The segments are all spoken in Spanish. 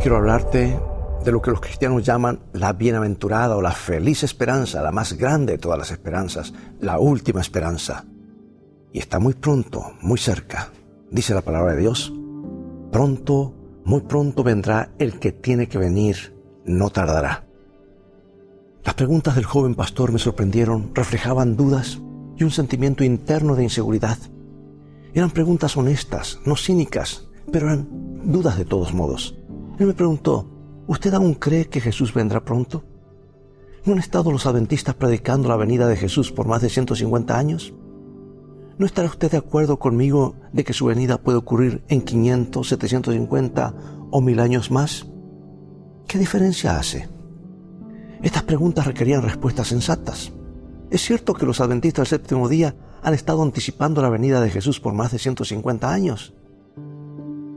Quiero hablarte de lo que los cristianos llaman la bienaventurada o la feliz esperanza, la más grande de todas las esperanzas, la última esperanza. Y está muy pronto, muy cerca, dice la palabra de Dios. Pronto, muy pronto vendrá el que tiene que venir, no tardará. Las preguntas del joven pastor me sorprendieron, reflejaban dudas y un sentimiento interno de inseguridad. Eran preguntas honestas, no cínicas, pero eran dudas de todos modos. Él me preguntó, ¿usted aún cree que Jesús vendrá pronto? ¿No han estado los adventistas predicando la venida de Jesús por más de 150 años? ¿No estará usted de acuerdo conmigo de que su venida puede ocurrir en 500, 750 o mil años más? ¿Qué diferencia hace? Estas preguntas requerían respuestas sensatas. Es cierto que los adventistas del séptimo día han estado anticipando la venida de Jesús por más de 150 años.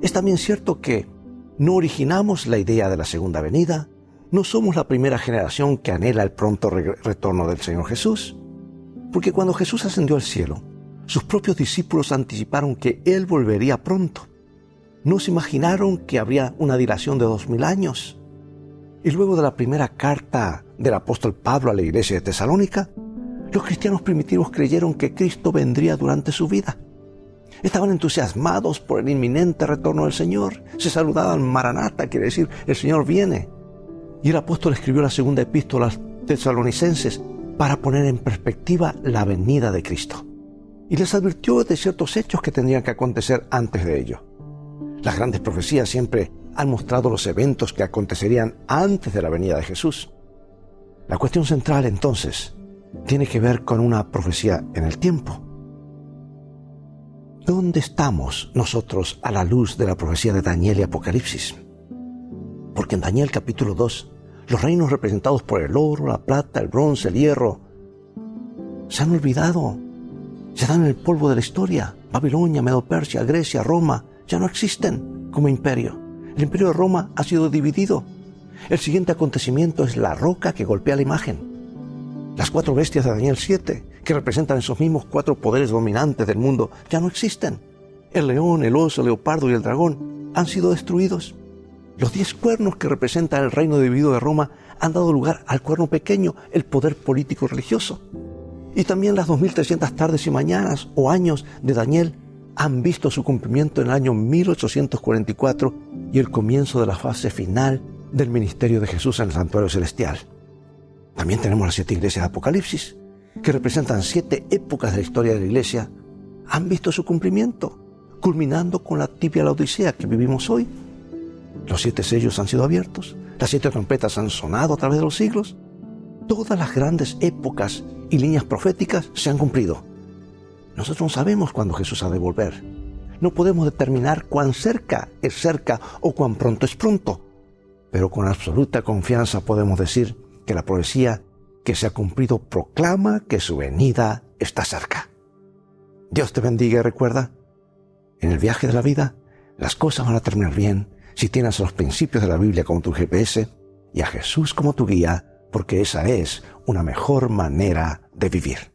Es también cierto que no originamos la idea de la segunda venida, no somos la primera generación que anhela el pronto retorno del Señor Jesús. Porque cuando Jesús ascendió al cielo, sus propios discípulos anticiparon que Él volvería pronto. No se imaginaron que habría una dilación de dos mil años. Y luego de la primera carta del apóstol Pablo a la iglesia de Tesalónica, los cristianos primitivos creyeron que Cristo vendría durante su vida. Estaban entusiasmados por el inminente retorno del Señor. Se saludaban Maranata, quiere decir, el Señor viene. Y el apóstol escribió la segunda epístola a los tesalonicenses para poner en perspectiva la venida de Cristo. Y les advirtió de ciertos hechos que tendrían que acontecer antes de ello. Las grandes profecías siempre han mostrado los eventos que acontecerían antes de la venida de Jesús. La cuestión central entonces tiene que ver con una profecía en el tiempo. ¿Dónde estamos nosotros a la luz de la profecía de Daniel y Apocalipsis? Porque en Daniel capítulo 2, los reinos representados por el oro, la plata, el bronce, el hierro, se han olvidado, se dan el polvo de la historia. Babilonia, Medo-Persia, Grecia, Roma, ya no existen como imperio. El imperio de Roma ha sido dividido. El siguiente acontecimiento es la roca que golpea la imagen. Las cuatro bestias de Daniel 7, que representan esos mismos cuatro poderes dominantes del mundo, ya no existen. El león, el oso, el leopardo y el dragón han sido destruidos. Los diez cuernos que representan el reino dividido de Roma han dado lugar al cuerno pequeño, el poder político religioso. Y también las 2300 tardes y mañanas o años de Daniel han visto su cumplimiento en el año 1844 y el comienzo de la fase final del ministerio de Jesús en el santuario celestial. También tenemos las siete iglesias de Apocalipsis, que representan siete épocas de la historia de la iglesia. Han visto su cumplimiento, culminando con la tibia la odisea que vivimos hoy. Los siete sellos han sido abiertos, las siete trompetas han sonado a través de los siglos. Todas las grandes épocas y líneas proféticas se han cumplido. Nosotros no sabemos cuándo Jesús ha de volver. No podemos determinar cuán cerca es cerca o cuán pronto es pronto. Pero con absoluta confianza podemos decir que la profecía que se ha cumplido proclama que su venida está cerca. Dios te bendiga y recuerda, en el viaje de la vida, las cosas van a terminar bien si tienes los principios de la Biblia como tu GPS y a Jesús como tu guía, porque esa es una mejor manera de vivir.